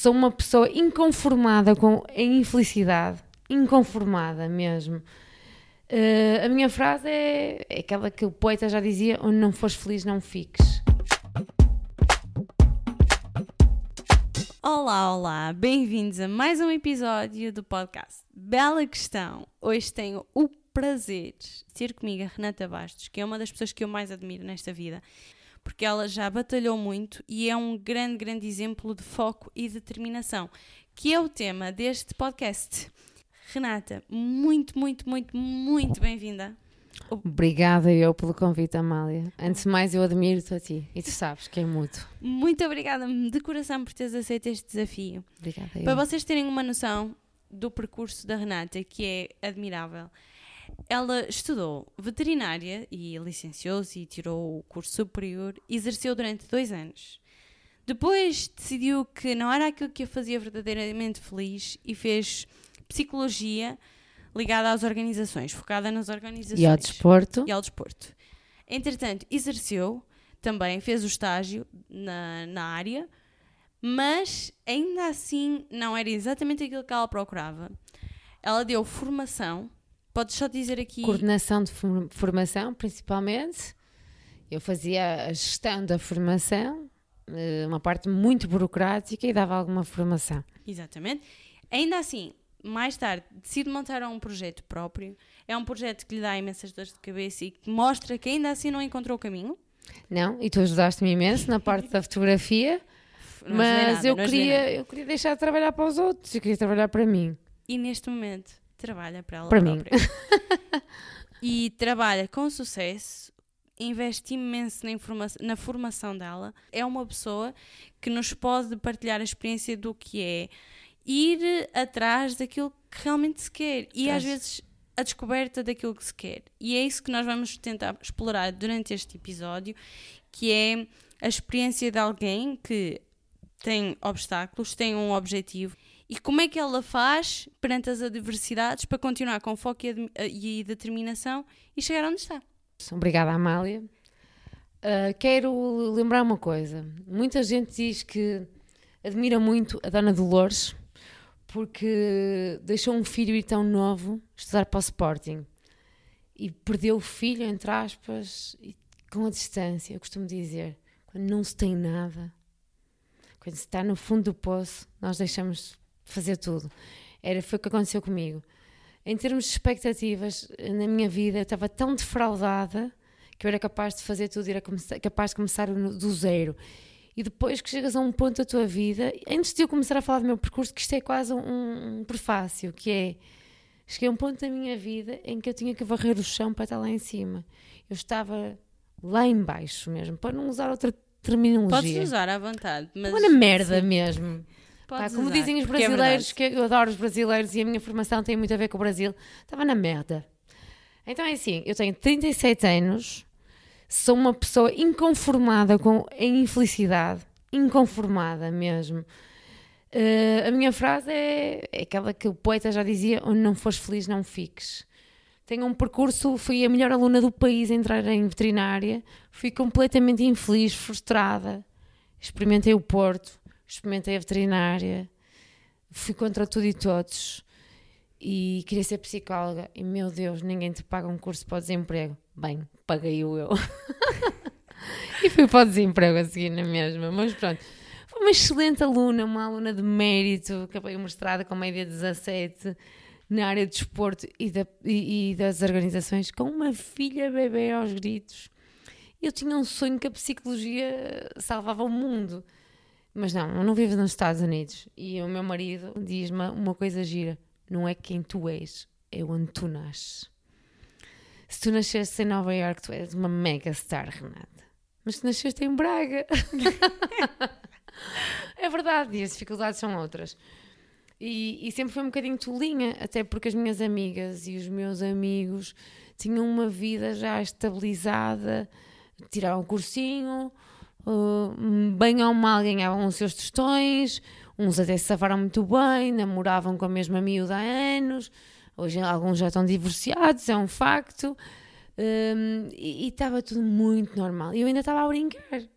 sou uma pessoa inconformada com a infelicidade, inconformada mesmo. Uh, a minha frase é, é aquela que o poeta já dizia: onde não fores feliz, não fiques. Olá, olá, bem-vindos a mais um episódio do podcast Bela Questão. Hoje tenho o prazer de ter comigo a Renata Bastos, que é uma das pessoas que eu mais admiro nesta vida porque ela já batalhou muito e é um grande, grande exemplo de foco e determinação, que é o tema deste podcast. Renata, muito, muito, muito, muito bem-vinda. Obrigada eu pelo convite, Amália. Antes de mais, eu admiro-te a ti e tu sabes que é mútuo. Muito obrigada de coração por teres aceito este desafio. Obrigada. Para vocês terem uma noção do percurso da Renata, que é admirável. Ela estudou veterinária e licenciou-se e tirou o curso superior, exerceu durante dois anos. Depois decidiu que não era aquilo que a fazia verdadeiramente feliz e fez psicologia ligada às organizações, focada nas organizações. E ao desporto. E ao desporto. Entretanto, exerceu, também fez o estágio na, na área, mas ainda assim não era exatamente aquilo que ela procurava. Ela deu formação Podes só dizer aqui. Coordenação de formação, principalmente. Eu fazia a gestão da formação, eh, uma parte muito burocrática e dava alguma formação. Exatamente. Ainda assim, mais tarde, decide montar um projeto próprio. É um projeto que lhe dá imensas dores de cabeça e que mostra que ainda assim não encontrou o caminho. Não, e tu ajudaste-me imenso na parte da fotografia, mas nada, eu, queria, eu queria deixar de trabalhar para os outros, eu queria trabalhar para mim. E neste momento trabalha para ela para própria. mim. e trabalha com sucesso, investe imenso na, na formação dela. É uma pessoa que nos pode partilhar a experiência do que é ir atrás daquilo que realmente se quer. E às vezes a descoberta daquilo que se quer. E é isso que nós vamos tentar explorar durante este episódio, que é a experiência de alguém que tem obstáculos, tem um objetivo e como é que ela faz perante as adversidades para continuar com foco e, e determinação e chegar onde está? Obrigada, Amália. Uh, quero lembrar uma coisa. Muita gente diz que admira muito a Dona Dolores porque deixou um filho ir tão novo estudar para o Sporting e perdeu o filho, entre aspas, com a distância. Eu costumo dizer, quando não se tem nada, quando se está no fundo do poço, nós deixamos fazer tudo. Era, foi o que aconteceu comigo. Em termos de expectativas na minha vida, eu estava tão defraudada que eu era capaz de fazer tudo, era capaz de começar do zero. E depois que chegas a um ponto da tua vida, antes de eu começar a falar do meu percurso, que isto é quase um, um prefácio, que é cheguei a um ponto da minha vida em que eu tinha que varrer o chão para estar lá em cima. Eu estava lá embaixo mesmo, para não usar outra terminologia. Podes usar à vontade, mas. Uma merda sim. mesmo. Pá, como usar, dizem os é brasileiros, é que eu adoro os brasileiros e a minha formação tem muito a ver com o Brasil, estava na merda. Então é assim, eu tenho 37 anos, sou uma pessoa inconformada com a infelicidade, inconformada mesmo. Uh, a minha frase é, é, aquela que o poeta já dizia: onde não fores feliz, não fiques. Tenho um percurso, fui a melhor aluna do país a entrar em veterinária, fui completamente infeliz, frustrada. Experimentei o Porto, experimentei a veterinária, fui contra tudo e todos e queria ser psicóloga. E meu Deus, ninguém te paga um curso para o desemprego. Bem, paguei-o eu. e fui para o desemprego a seguir na mesma, mas pronto. Fui uma excelente aluna, uma aluna de mérito, acabei o mestrado com média 17 na área de desporto e, da, e, e das organizações, com uma filha bebê aos gritos. Eu tinha um sonho que a psicologia salvava o mundo. Mas não, eu não vivo nos Estados Unidos. E o meu marido diz-me uma coisa gira: não é quem tu és, é onde tu nasces. Se tu nasceste em Nova York, tu és uma mega star, Renata. Mas se nasceste em Braga. é verdade, e as dificuldades são outras. E, e, sempre foi um bocadinho tolinha, até porque as minhas amigas e os meus amigos tinham uma vida já estabilizada, tiraram um cursinho, uh, bem ou mal ganhavam os seus tostões, uns até se safaram muito bem, namoravam com a mesma miúda há anos, hoje alguns já estão divorciados, é um facto, um, e estava tudo muito normal. E eu ainda estava a brincar. ainda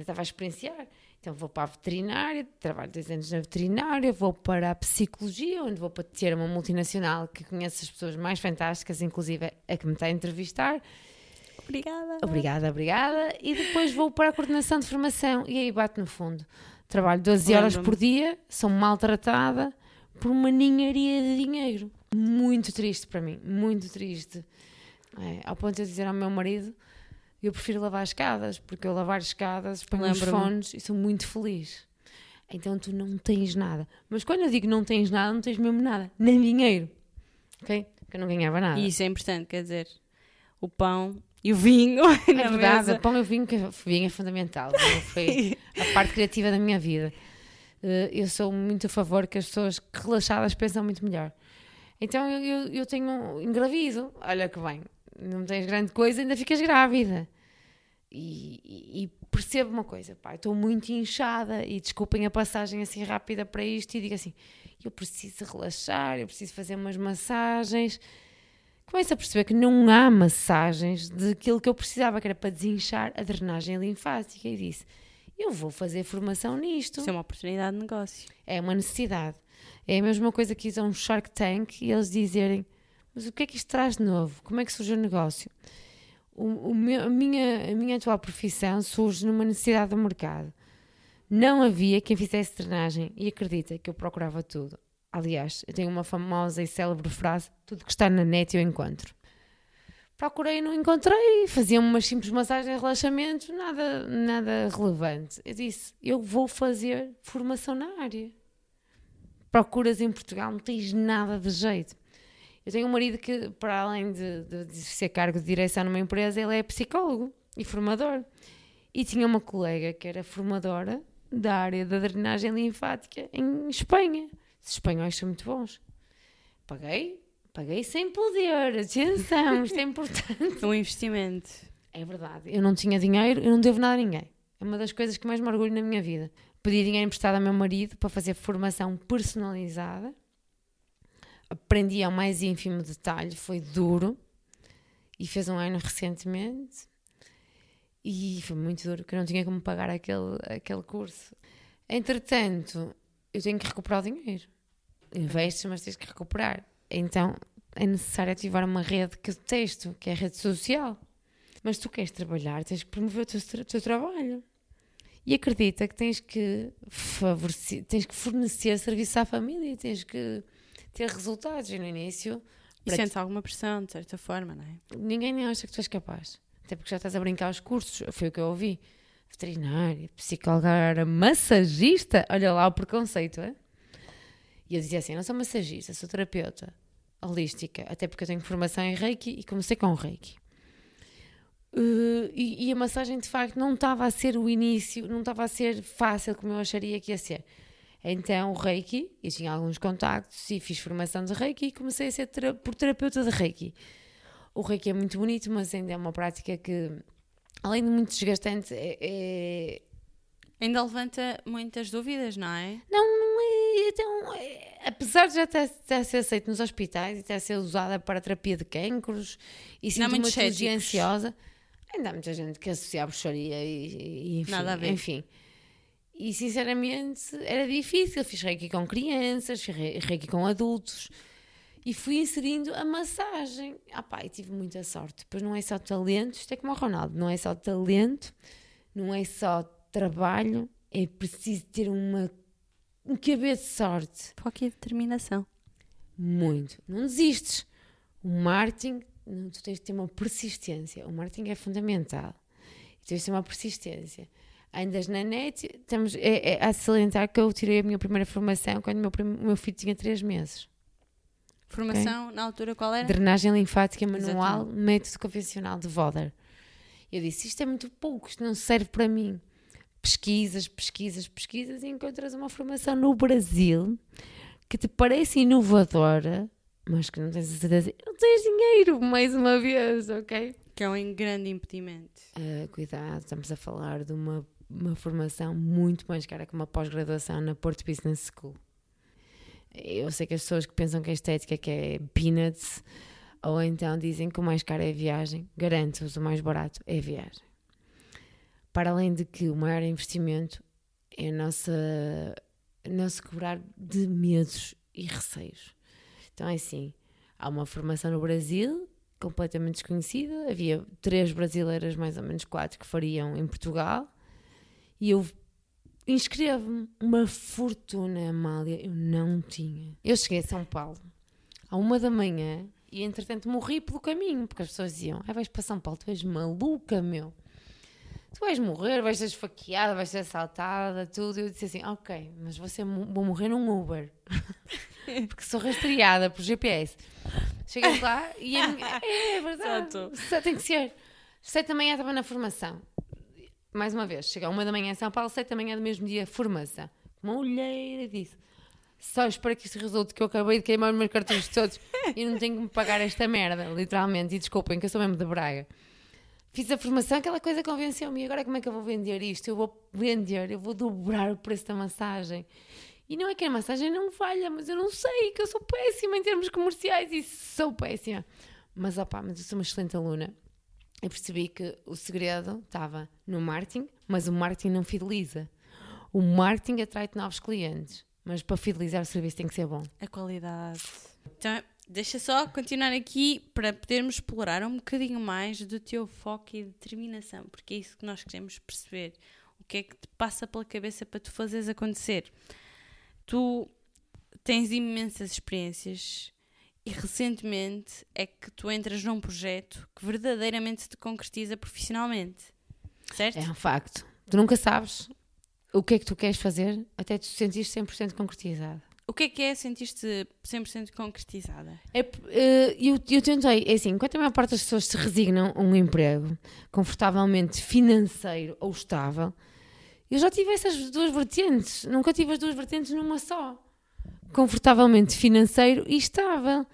estava a experienciar. Então vou para a veterinária, trabalho dois anos na veterinária, vou para a psicologia, onde vou para ter uma multinacional que conhece as pessoas mais fantásticas, inclusive a que me está a entrevistar. Obrigada. Obrigada, obrigada. E depois vou para a coordenação de formação e aí bate no fundo. Trabalho 12 horas por dia, sou maltratada por uma ninharia de dinheiro. Muito triste para mim, muito triste. É, ao ponto de eu dizer ao meu marido eu prefiro lavar escadas, porque eu lavar escadas, ponho os fones e sou muito feliz. Então tu não tens nada. Mas quando eu digo não tens nada, não tens mesmo nada, nem dinheiro. Ok? Porque eu não ganhava nada. E isso é importante, quer dizer, o pão e o vinho. É verdade, mesa. pão e o vinho, que o vinho é fundamental. Foi a parte criativa da minha vida. Eh, eu sou muito a favor que as pessoas relaxadas pensam muito melhor. Então eu, eu, eu tenho engravido, olha que bem, não tens grande coisa, ainda ficas grávida. E, e, e percebo uma coisa, pá, estou muito inchada e desculpem a passagem assim rápida para isto e digo assim, eu preciso relaxar, eu preciso fazer umas massagens. Começo a perceber que não há massagens daquilo que eu precisava, que era para desinchar a drenagem linfática e disse, eu vou fazer formação nisto. Isso é uma oportunidade de negócio. É uma necessidade. É a mesma coisa que ir a um Shark Tank e eles dizerem mas o que é que isto traz de novo? Como é que surge o negócio? O, o meu, a, minha, a minha atual profissão surge numa necessidade do mercado. Não havia quem fizesse drenagem e acredita que eu procurava tudo. Aliás, eu tenho uma famosa e célebre frase: tudo que está na net eu encontro. Procurei e não encontrei, fazia umas simples massagens de relaxamento, nada, nada relevante. Eu disse: eu vou fazer formação na área. Procuras em Portugal, não tens nada de jeito. Eu tenho um marido que, para além de, de, de ser cargo de direção numa empresa, ele é psicólogo e formador. E tinha uma colega que era formadora da área da drenagem linfática em Espanha. Os espanhóis são muito bons. Paguei, paguei sem poder. Atenção, isto é importante. Um investimento. É verdade. Eu não tinha dinheiro, eu não devo nada a ninguém. É uma das coisas que mais me orgulho na minha vida. Pedi dinheiro emprestado ao meu marido para fazer formação personalizada aprendi ao mais ínfimo detalhe, foi duro e fez um ano recentemente e foi muito duro, que eu não tinha como pagar aquele, aquele curso. Entretanto, eu tenho que recuperar o dinheiro. Investes, mas tens que recuperar. Então é necessário ativar uma rede que eu detesto, que é a rede social. Mas tu queres trabalhar, tens que promover o teu, o teu trabalho. E acredita que tens que favorecer, tens que fornecer serviço à família, tens que ter resultados. E no início. E sentes alguma pressão, de certa forma, não é? Ninguém nem acha que tu és capaz. Até porque já estás a brincar os cursos. Foi o que eu ouvi. Veterinária, psicóloga, massagista. Olha lá o preconceito, é? E eu dizia assim: não sou massagista, sou terapeuta holística. Até porque eu tenho formação em reiki e comecei com reiki. Uh, e, e, a massagem de facto não estava a ser o início, não estava a ser fácil como eu acharia que ia ser. Então, Reiki, e tinha alguns contactos e fiz formação de Reiki e comecei a ser tera por terapeuta de Reiki. O Reiki é muito bonito, mas ainda é uma prática que, além de muito desgastante, é, é... Ainda levanta muitas dúvidas, não é? Não, não é. Então, é, apesar de já ter, ter ser aceito nos hospitais e ter ser usada para terapia de cancros e sinto uma cirurgia ansiosa, ainda há muita gente que associa a bruxaria e, e enfim. Nada a ver. Enfim. E sinceramente era difícil. Fiz reiki com crianças, fiz reiki com adultos e fui inserindo a massagem. Ah pá, e tive muita sorte. Pois não é só talento, isto é como o Ronaldo, não é só talento, não é só trabalho, é preciso ter uma um cabeça de sorte. Foco e determinação. Muito. Não desistes. O marketing, tu tens de ter uma persistência. O marketing é fundamental. E tens de ter uma persistência andas na net, estamos, é, é a salientar que eu tirei a minha primeira formação quando o meu, o meu filho tinha 3 meses. Formação okay? na altura qual era? Drenagem linfática manual, Exatamente. método convencional de Voder. Eu disse: Isto é muito pouco, isto não serve para mim. Pesquisas, pesquisas, pesquisas e encontras uma formação no Brasil que te parece inovadora, mas que não tens a certeza, não tens dinheiro, mais uma vez, ok? Que é um grande impedimento. Uh, cuidado, estamos a falar de uma uma formação muito mais cara que uma pós-graduação na Porto Business School. Eu sei que as pessoas que pensam que a estética que é peanuts, ou então dizem que o mais caro é a viagem, garanto-vos, o mais barato é a viagem. Para além de que o maior investimento é a nossa, nosso quebrar de medos e receios. Então é assim, há uma formação no Brasil completamente desconhecida, havia três brasileiras, mais ou menos quatro, que fariam em Portugal, e eu inscrevo-me. Uma fortuna, Amália, eu não tinha. Eu cheguei a São Paulo à uma da manhã e entretanto morri pelo caminho, porque as pessoas diziam: ah, vais para São Paulo, tu és maluca, meu. Tu vais morrer, vais ser esfaqueada, vais ser assaltada, tudo. E eu disse assim: ok, mas você vou morrer num Uber. porque sou rastreada por GPS. Cheguei lá e é, é verdade. Só tem que ser. Da manhã estava na formação. Mais uma vez, chega a uma da manhã em São Paulo, sete da manhã do mesmo dia, formação. Uma olheira disse só espero que isto resulte que eu acabei de queimar os meus cartões todos e não tenho que me pagar esta merda, literalmente. E desculpem, que eu sou mesmo de Braga. Fiz a formação, aquela coisa convenceu-me. E agora como é que eu vou vender isto? Eu vou vender, eu vou dobrar o preço da massagem. E não é que a massagem não falha, mas eu não sei, que eu sou péssima em termos comerciais e sou péssima. Mas opá, mas eu sou uma excelente aluna. Eu percebi que o segredo estava no marketing, mas o marketing não fideliza. O marketing atrai novos clientes. Mas para fidelizar o serviço tem que ser bom. A qualidade. Então, deixa só continuar aqui para podermos explorar um bocadinho mais do teu foco e determinação, porque é isso que nós queremos perceber. O que é que te passa pela cabeça para tu fazeres acontecer? Tu tens imensas experiências e recentemente é que tu entras num projeto que verdadeiramente te concretiza profissionalmente. Certo? É um facto. Tu nunca sabes o que é que tu queres fazer até te sentir 100% concretizada. O que é que é sentir-te 100% concretizada? É, uh, eu, eu tentei, é assim, enquanto a maior parte das pessoas se resignam a um emprego confortavelmente financeiro ou estável, eu já tive essas duas vertentes, nunca tive as duas vertentes numa só. Confortavelmente financeiro e estável.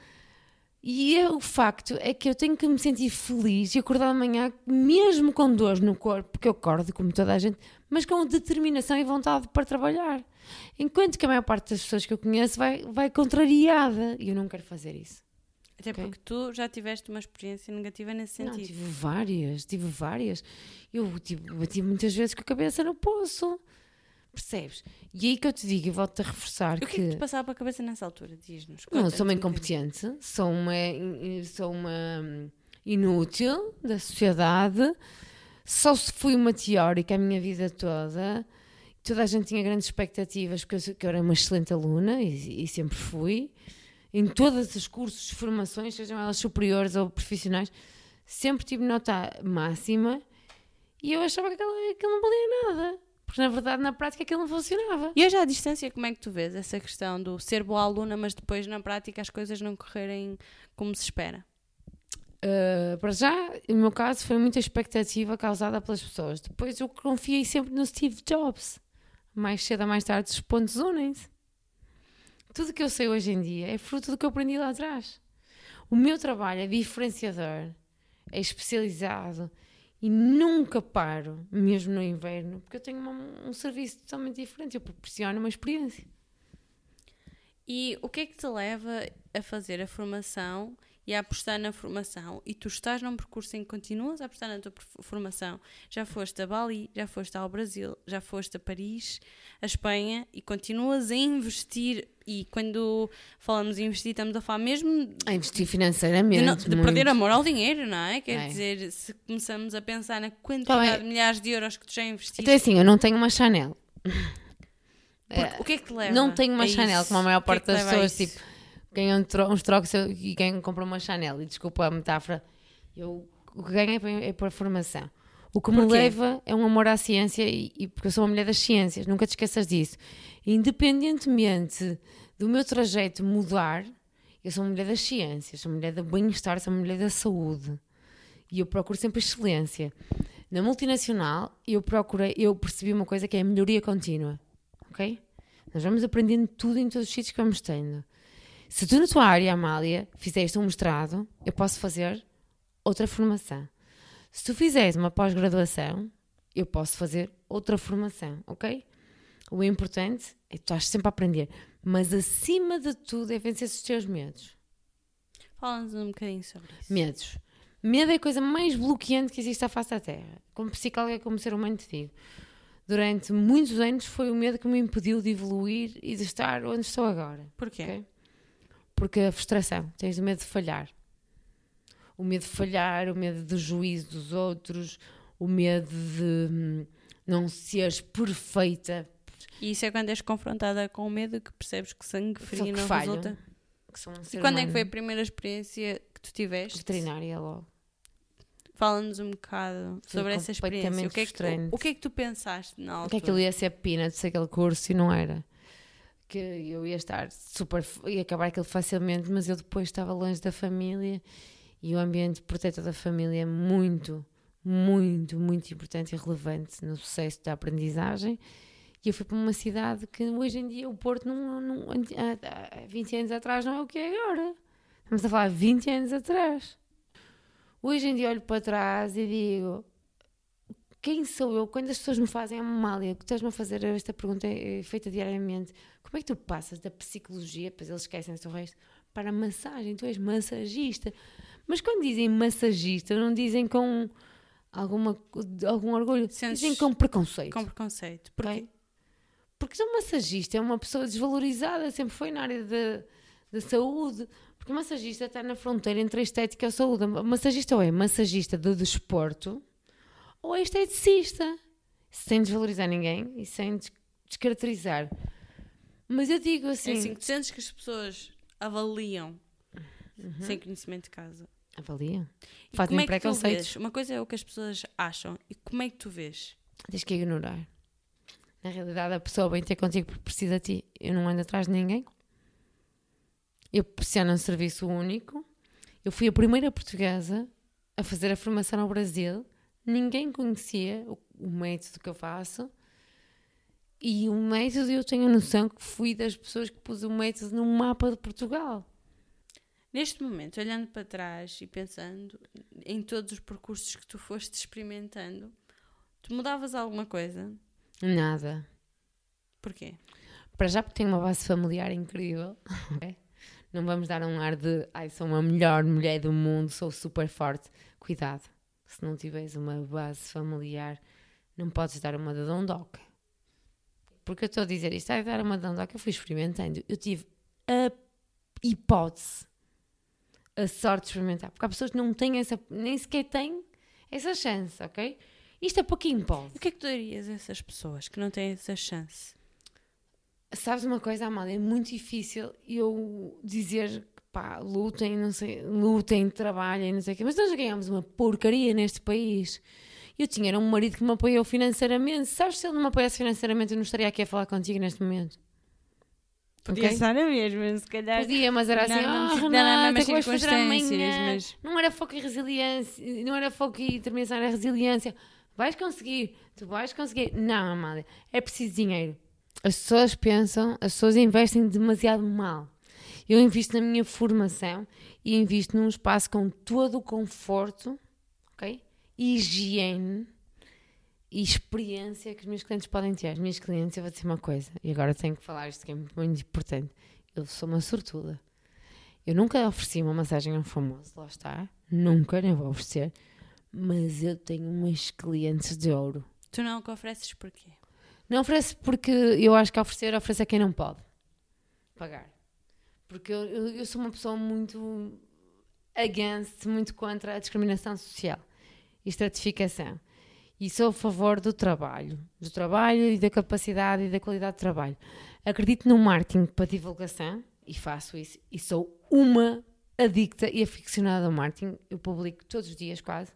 E é, o facto é que eu tenho que me sentir feliz e acordar amanhã, mesmo com dores no corpo, porque eu acordo como toda a gente, mas com determinação e vontade para trabalhar. Enquanto que a maior parte das pessoas que eu conheço vai, vai contrariada e eu não quero fazer isso. Até okay? porque tu já tiveste uma experiência negativa nesse sentido. Não, tive várias, tive várias. Eu tive, bati muitas vezes com a cabeça no poço. Percebes? E aí que eu te digo e volto a reforçar. O que, é que é que te passava para a cabeça nessa altura? Diz-nos. Não, sou uma incompetente, sou uma, sou uma hum, inútil da sociedade, só se fui uma teórica a minha vida toda. Toda a gente tinha grandes expectativas, porque eu, que eu era uma excelente aluna e, e sempre fui. Em todos os cursos, formações, sejam elas superiores ou profissionais, sempre tive nota máxima e eu achava que aquilo, aquilo não valia nada. Porque na verdade, na prática, aquilo não funcionava. E hoje à distância, como é que tu vês essa questão do ser boa aluna, mas depois na prática as coisas não correrem como se espera? Uh, para já, no meu caso, foi muita expectativa causada pelas pessoas. Depois eu confiei sempre no Steve Jobs. Mais cedo ou mais tarde, os pontos unem-se. Tudo que eu sei hoje em dia é fruto do que eu aprendi lá atrás. O meu trabalho é diferenciador, é especializado e nunca paro, mesmo no inverno, porque eu tenho uma, um serviço totalmente diferente. Eu proporciono uma experiência. E o que é que te leva a fazer a formação e a apostar na formação e tu estás num percurso em que continuas a apostar na tua formação, já foste a Bali, já foste ao Brasil, já foste a Paris, a Espanha e continuas a investir e quando falamos em investir estamos a falar mesmo a investir financeiramente de, de perder amor ao dinheiro, não é? Quer é. dizer, se começamos a pensar na quantidade é. de milhares de euros que tu já investiste então é assim, eu não tenho uma Chanel o que é que te leva? Não tenho uma Chanel, como a maior parte que é das pessoas, tipo, ganham uns trocos e quem compra uma Chanel. E desculpa a metáfora, eu, o que ganho é, é para a formação. O que me leva é um amor à ciência e, e, porque eu sou uma mulher das ciências, nunca te esqueças disso. Independentemente do meu trajeto mudar, eu sou uma mulher das ciências, sou uma mulher do bem-estar, sou uma mulher da saúde. E eu procuro sempre excelência. Na multinacional, eu procurei, eu percebi uma coisa que é a melhoria contínua. Ok? Nós vamos aprendendo tudo em todos os sítios que vamos tendo. Se tu na tua área, Amália, fizeste um mestrado, eu posso fazer outra formação. Se tu fizeres uma pós-graduação, eu posso fazer outra formação, ok? O importante é que tu estás sempre a aprender, mas acima de tudo é vencer os teus medos. Fala-nos um bocadinho sobre isso. Medos. Medo é a coisa mais bloqueante que existe à face da Terra. Como psicóloga, como ser humano, te digo. Durante muitos anos foi o medo que me impediu de evoluir e de estar onde estou agora. Porquê? Okay? Porque a frustração, tens o medo de falhar. O medo de falhar, o medo do juízo dos outros, o medo de hum, não seres perfeita. E isso é quando és confrontada com o medo que percebes que sangue frio não falho, resulta. Um e quando humano. é que foi a primeira experiência que tu tiveste? Veterinária logo. Fala-nos um bocado foi sobre essa experiência. O que, é que, o, o que é que tu pensaste na altura? Que aquilo ia ser peanuts, aquele curso, e não era. Que eu ia estar super. ia acabar aquilo facilmente, mas eu depois estava longe da família e o ambiente protetor da família é muito, muito, muito importante e relevante no sucesso da aprendizagem. E eu fui para uma cidade que hoje em dia o Porto, não, não, há 20 anos atrás, não é o que é agora. Estamos a falar 20 anos atrás. Hoje em dia olho para trás e digo: quem sou eu? Quando as pessoas me fazem, Amália, que estás-me a fazer esta pergunta é feita diariamente, como é que tu passas da psicologia, depois eles esquecem-se o resto, para a massagem? Tu és massagista. Mas quando dizem massagista, não dizem com alguma, algum orgulho, Sentes dizem com preconceito. Com preconceito. Porquê? Okay? Porque um massagista é uma pessoa desvalorizada, sempre foi na área da saúde. Porque o massagista está na fronteira entre a estética e a saúde. O massagista ou é massagista do desporto ou é esteticista. Sem desvalorizar ninguém e sem descaracterizar. Mas eu digo assim. É assim, tu sentes que as pessoas avaliam uhum. sem conhecimento de casa. Avaliam. Fazem é preconceitos. Uma coisa é o que as pessoas acham e como é que tu vês? Tens que ignorar. Na realidade, a pessoa vem ter contigo porque precisa de ti. Eu não ando atrás de ninguém. Eu pressiono um serviço único. Eu fui a primeira portuguesa a fazer a formação no Brasil. Ninguém conhecia o, o método que eu faço. E o método, eu tenho a noção que fui das pessoas que pus o método no mapa de Portugal. Neste momento, olhando para trás e pensando em todos os percursos que tu foste experimentando, tu mudavas alguma coisa? Nada. Porquê? Para já porque tenho uma base familiar incrível. Não vamos dar um ar de ai, sou a melhor mulher do mundo, sou super forte. Cuidado, se não tiveres uma base familiar, não podes dar uma de dondoca. Porque eu estou a dizer isto, ai, dar uma dondoca, eu fui experimentando. Eu tive a hipótese a sorte de experimentar. Porque há pessoas que não têm essa, nem sequer têm essa chance, ok? Isto é pouquinho pode. O que é que tu dirias a essas pessoas que não têm essa chance? Sabes uma coisa, Amália? É muito difícil eu dizer pá, lutem, não sei, lutem, trabalhem, não sei o quê, mas nós ganhamos uma porcaria neste país. Eu tinha um marido que me apoiou financeiramente. Sabes se ele não me apoiasse financeiramente, eu não estaria aqui a falar contigo neste momento. Podia okay? estar na mesma, se calhar. Podia, mas era assim, não, não, Renata, fazer amanhã. Mas... Não era foco e resiliência, não era foco e determinação, era resiliência. Vais conseguir, tu vais conseguir. Não, Amália, é preciso dinheiro. As pessoas pensam, as pessoas investem demasiado mal. Eu invisto na minha formação e invisto num espaço com todo o conforto, ok? Higiene e experiência que os meus clientes podem ter. As minhas clientes, eu vou dizer uma coisa, e agora tenho que falar isto que é muito, muito importante. Eu sou uma sortuda. Eu nunca ofereci uma massagem a um famoso, lá está. Nunca, nem vou oferecer. Mas eu tenho umas clientes de ouro. Tu não que ofereces porquê? Não ofereço porque eu acho que oferecer oferece a quem não pode pagar. Porque eu, eu, eu sou uma pessoa muito against, muito contra a discriminação social e estratificação e sou a favor do trabalho, do trabalho e da capacidade e da qualidade de trabalho. Acredito no marketing para divulgação e faço isso. E sou uma adicta e aficionada ao marketing. Eu publico todos os dias, quase.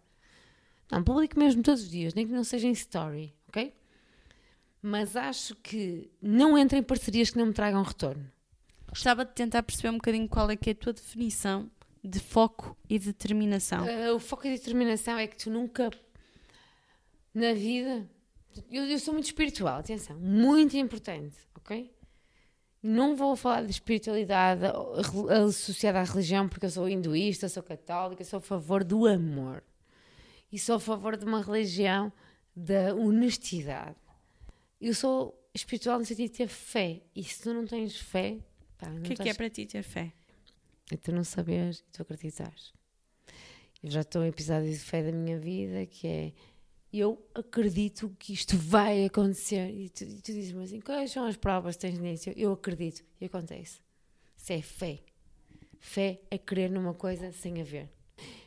Não, publico mesmo todos os dias, nem que não seja em story, ok? Mas acho que não entro em parcerias que não me tragam retorno. Gostava de tentar perceber um bocadinho qual é que é a tua definição de foco e determinação. Uh, o foco e determinação é que tu nunca na vida. Eu, eu sou muito espiritual, atenção, muito importante, ok? Não vou falar de espiritualidade associada à religião, porque eu sou hinduísta, sou católica, sou a favor do amor. E sou a favor de uma religião da honestidade. Eu sou espiritual no sentido de ter fé. E se tu não tens fé. O que é que é para ti ter fé? É tu não saberes e tu acreditares. Eu já estou em episódio de fé da minha vida, que é eu acredito que isto vai acontecer. E tu, tu dizes-me assim: quais são as provas que tens nisso? Eu acredito e acontece. Isso é fé. Fé é crer numa coisa sem haver.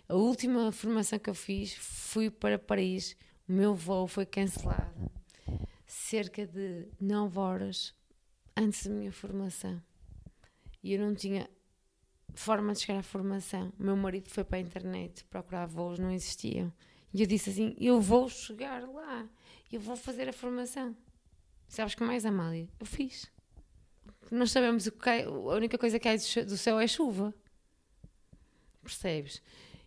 A última formação que eu fiz fui para Paris. O meu voo foi cancelado cerca de 9 horas antes da minha formação. E eu não tinha forma de chegar à formação. O meu marido foi para a internet procurar voos, não existiam. E eu disse assim: Eu vou chegar lá, eu vou fazer a formação. Sabes que mais, Amália? Eu fiz. Nós sabemos que cai, a única coisa que cai do céu é chuva. Percebes?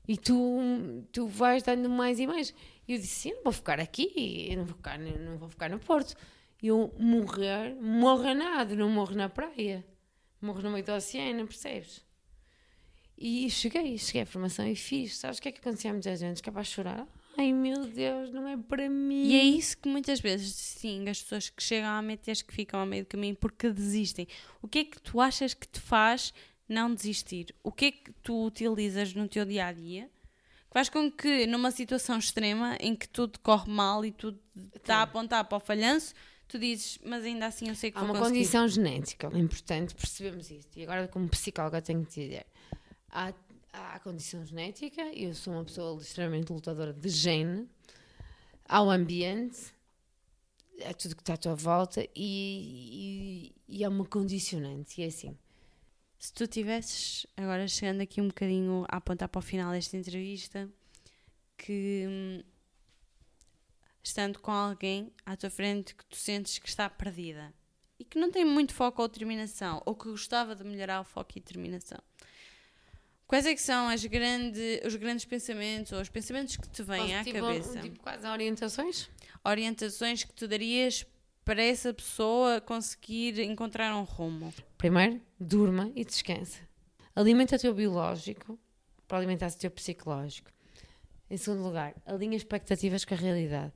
E tu, tu vais dando mais e mais. E eu disse: Eu não vou ficar aqui, eu não vou ficar, não vou ficar no Porto. Eu morrer, morro nada, não morro na praia. Morro no meio do oceano, percebes? E cheguei, cheguei à formação e fiz. Sabes o que é que acontecia a muita gente? Capaz de chorar. Ai meu Deus, não é para mim. E é isso que muitas vezes, sim, as pessoas que chegam a meter que ficam ao meio do caminho porque desistem. O que é que tu achas que te faz não desistir? O que é que tu utilizas no teu dia a dia que faz com que, numa situação extrema em que tudo corre mal e tudo está a apontar para o falhanço, tu dizes, mas ainda assim eu sei que Há uma conseguir. condição genética, é importante percebemos isto. E agora, como psicóloga, tenho que te dizer: há, há a condição genética, eu sou uma pessoa extremamente lutadora de gene, há o ambiente, é tudo que está à tua volta e, e, e é uma condicionante. E é assim. Se tu tivesses, agora chegando aqui um bocadinho a apontar para o final desta entrevista, que hum, estando com alguém à tua frente que tu sentes que está perdida e que não tem muito foco ou determinação, ou que gostava de melhorar o foco e determinação. Quais é que são as grande, os grandes pensamentos ou os pensamentos que te vêm Posso, à tipo, cabeça? Tipo, quais orientações? Orientações que tu darias para essa pessoa conseguir encontrar um rumo? Primeiro, durma e descansa. Alimenta o teu biológico para alimentar o teu psicológico. Em segundo lugar, alinha expectativas com a realidade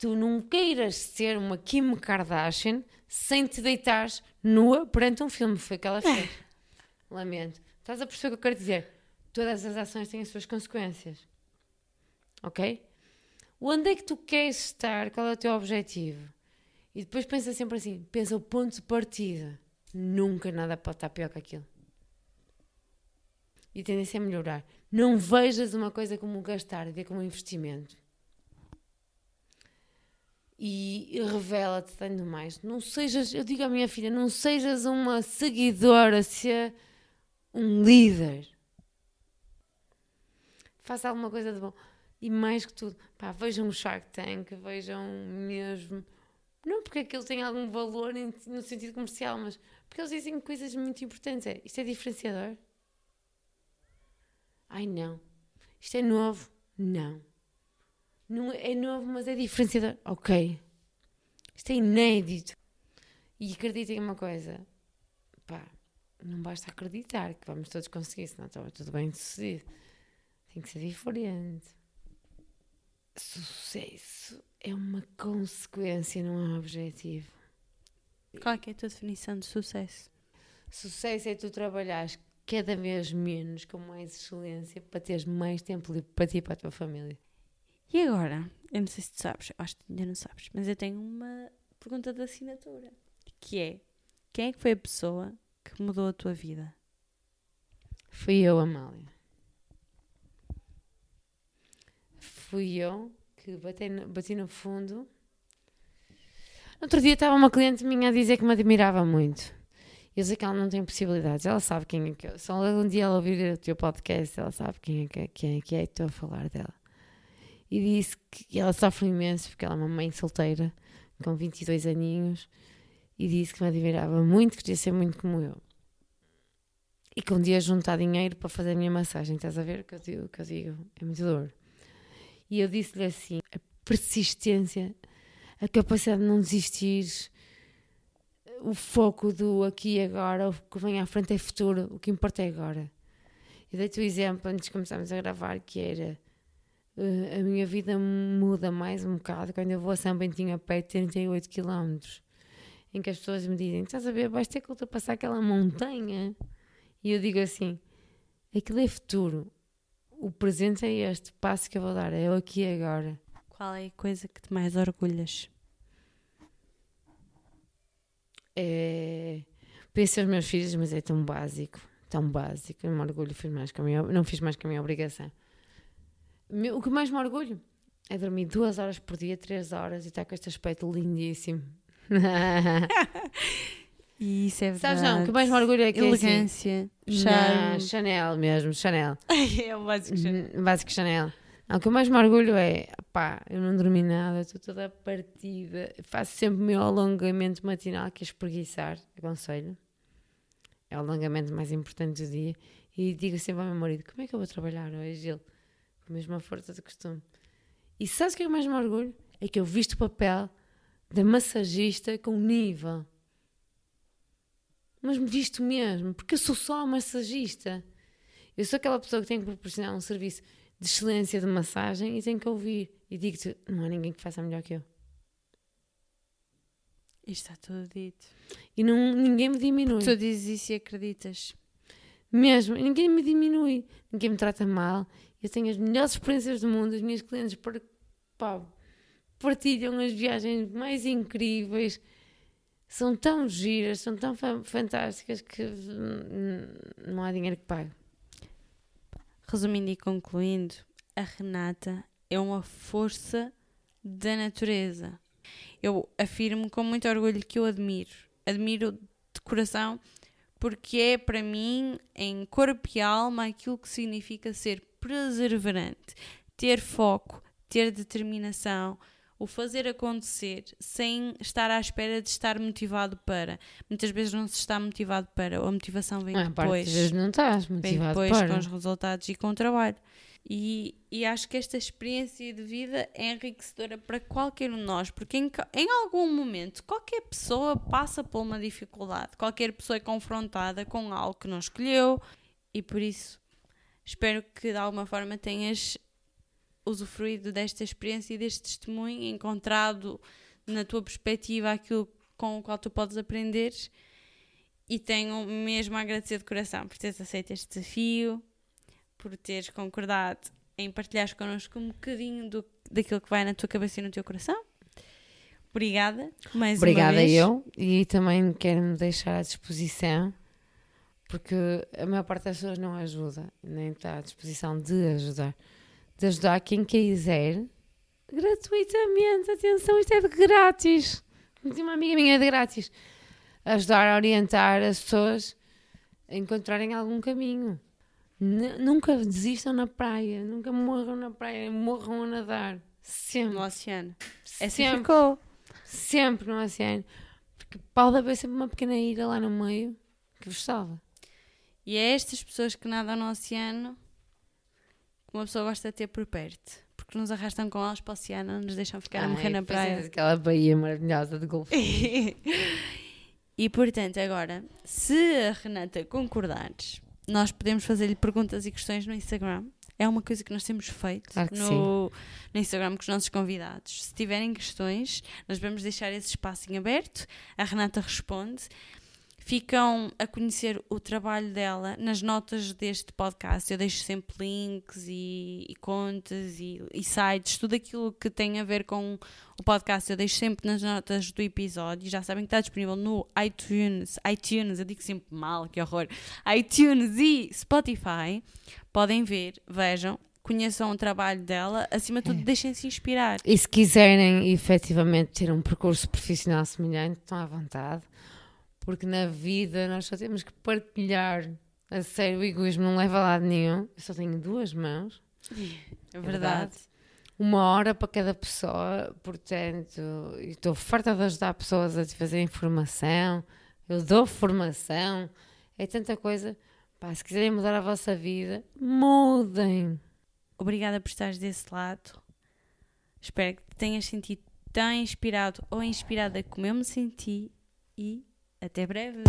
tu não queiras ser uma Kim Kardashian sem te deitares nua perante um filme. Foi o que ela fez. Lamento. Estás a perceber o que eu quero dizer? Todas as ações têm as suas consequências. Ok? Onde é que tu queres estar? Qual é o teu objetivo? E depois pensa sempre assim: pensa o ponto de partida. Nunca nada pode estar pior que aquilo. E a tendência é melhorar. Não vejas uma coisa como gastar, vê como um investimento e revela-te tanto mais. Não sejas, eu digo à minha filha, não sejas uma seguidora, seja um líder. Faça alguma coisa de bom. E mais que tudo, pá, vejam o Shark Tank, vejam mesmo. Não porque aquilo tem algum valor no sentido comercial, mas porque eles dizem coisas muito importantes. É, isto é diferenciador? Ai não. Isto é novo? Não. Não é novo, mas é diferenciador. Ok. Isto é inédito. E acreditem uma coisa. Pá, não basta acreditar que vamos todos conseguir, senão estava tudo bem sucedido. Tem que ser diferente. Sucesso é uma consequência, não é um objetivo. Qual é, é a tua definição de sucesso? Sucesso é tu trabalhares cada vez menos com mais excelência para teres mais tempo livre para ti e para a tua família. E agora, eu não sei se tu sabes, acho que ainda não sabes, mas eu tenho uma pergunta de assinatura, que é, quem é que foi a pessoa que mudou a tua vida? Fui eu, Amália. Fui eu que bati no, bati no fundo. Outro dia estava uma cliente minha a dizer que me admirava muito. Eu sei que ela não tem possibilidades, ela sabe quem é que eu. Se um dia ela ouvir o teu podcast, ela sabe quem é que, quem é, que é, estou a falar dela e disse que ela sofre imenso porque ela é uma mãe solteira com 22 aninhos e disse que me admirava muito, que queria ser muito como eu. E que um dia juntar dinheiro para fazer a minha massagem, estás a ver o que eu digo? Que eu digo? É muito dor. E eu disse-lhe assim: a persistência, a capacidade de não desistir, o foco do aqui e agora, o que vem à frente é futuro, o que importa é agora. E dei-te o exemplo antes de começarmos a gravar, que era a minha vida muda mais um bocado quando eu vou a São Bentinho a pé de 38 km. Em que as pessoas me dizem: Estás a ver, vais ter que ultrapassar aquela montanha. E eu digo assim: Aquilo é futuro. o presente é este, passo que eu vou dar, é eu aqui e agora. Qual é a coisa que te mais orgulhas? É. Penso aos meus filhos, mas é tão básico, tão básico. Eu me orgulho, fiz mais que a minha, não fiz mais que a minha obrigação. O que mais me orgulho é dormir duas horas por dia, três horas e estar com este aspecto lindíssimo. E isso é verdade. Sabes não, o que mais me orgulho é que Elegância, é assim, charme. Chanel mesmo, Chanel. é o básico Chanel. Básico Chanel. Não, o que mais me orgulho é, pá, eu não dormi nada, estou toda partida, faço sempre o meu alongamento matinal, que é espreguiçar, aconselho. É o alongamento mais importante do dia. E digo sempre ao meu marido, como é que eu vou trabalhar hoje, Ele, a mesma força de costume. E sabes o que é que mais me orgulho? É que eu visto o papel da massagista com nível. Mas me visto mesmo, porque eu sou só massagista. Eu sou aquela pessoa que tem que proporcionar um serviço de excelência de massagem e tenho que ouvir. E digo-te, não há ninguém que faça melhor que eu. Isto está tudo dito. E não, ninguém me diminui. Tu dizes isso e acreditas. Mesmo, ninguém me diminui, ninguém me trata mal. Eu tenho as melhores experiências do mundo, os meus clientes pá, partilham as viagens mais incríveis são tão giras, são tão fantásticas que não há dinheiro que pague. Resumindo e concluindo, a Renata é uma força da natureza. Eu afirmo com muito orgulho que eu admiro. Admiro de coração porque é para mim, em corpo e alma, aquilo que significa ser perseverante, ter foco, ter determinação, o fazer acontecer sem estar à espera de estar motivado para. Muitas vezes não se está motivado para, a motivação vem ah, depois. Às vezes não estás motivado vem depois para. com os resultados e com o trabalho. E, e acho que esta experiência de vida é enriquecedora para qualquer um de nós, porque em, em algum momento qualquer pessoa passa por uma dificuldade, qualquer pessoa é confrontada com algo que não escolheu, e por isso espero que de alguma forma tenhas usufruído desta experiência e deste testemunho, encontrado na tua perspectiva aquilo com o qual tu podes aprender e tenho mesmo a agradecer de coração por teres aceito este desafio, por teres concordado em partilhares connosco um bocadinho do, daquilo que vai na tua cabeça e no teu coração. Obrigada, mais Obrigada uma vez. eu e também quero-me deixar à disposição porque a maior parte das pessoas não ajuda, nem está à disposição de ajudar de ajudar quem quiser gratuitamente. Atenção, isto é de grátis. Uma amiga minha é de grátis. Ajudar a orientar as pessoas a encontrarem algum caminho. N nunca desistam na praia, nunca morram na praia, morram a nadar. Sempre. No oceano. É assim sempre. ficou. Sempre no oceano. Porque pode haver sempre uma pequena ilha lá no meio que vos salva. E é estas pessoas que nadam no oceano uma pessoa gosta de ter por perto. Porque nos arrastam com elas para o oceano, nos deixam ficar Ai, a morrer na praia. Aquela baía maravilhosa de golfe. e portanto, agora, se a Renata concordares, nós podemos fazer-lhe perguntas e questões no Instagram. É uma coisa que nós temos feito claro no, no, Instagram com os nossos convidados. Se tiverem questões, nós vamos deixar esse espaço em aberto. A Renata responde ficam a conhecer o trabalho dela nas notas deste podcast. Eu deixo sempre links e, e contas e, e, sites, tudo aquilo que tem a ver com o podcast. Eu deixo sempre nas notas do episódio. Já sabem que está disponível no iTunes, iTunes, eu digo sempre mal, que horror. iTunes e Spotify. Podem ver, vejam, conheçam o trabalho dela, acima de tudo, é. deixem-se inspirar. E se quiserem efetivamente ter um percurso profissional semelhante, estão à vontade porque na vida nós só temos que partilhar. A sério, o egoísmo não leva a lado nenhum. Eu só tenho duas mãos. É, é verdade. Uma hora para cada pessoa, portanto, estou farta de ajudar pessoas a fazer informação. Eu dou formação. É tanta coisa. Pá, se quiserem mudar a vossa vida, mudem. Obrigada por estares desse lado. Espero que te tenhas sentido tão inspirado ou inspirada como eu me senti e até breve!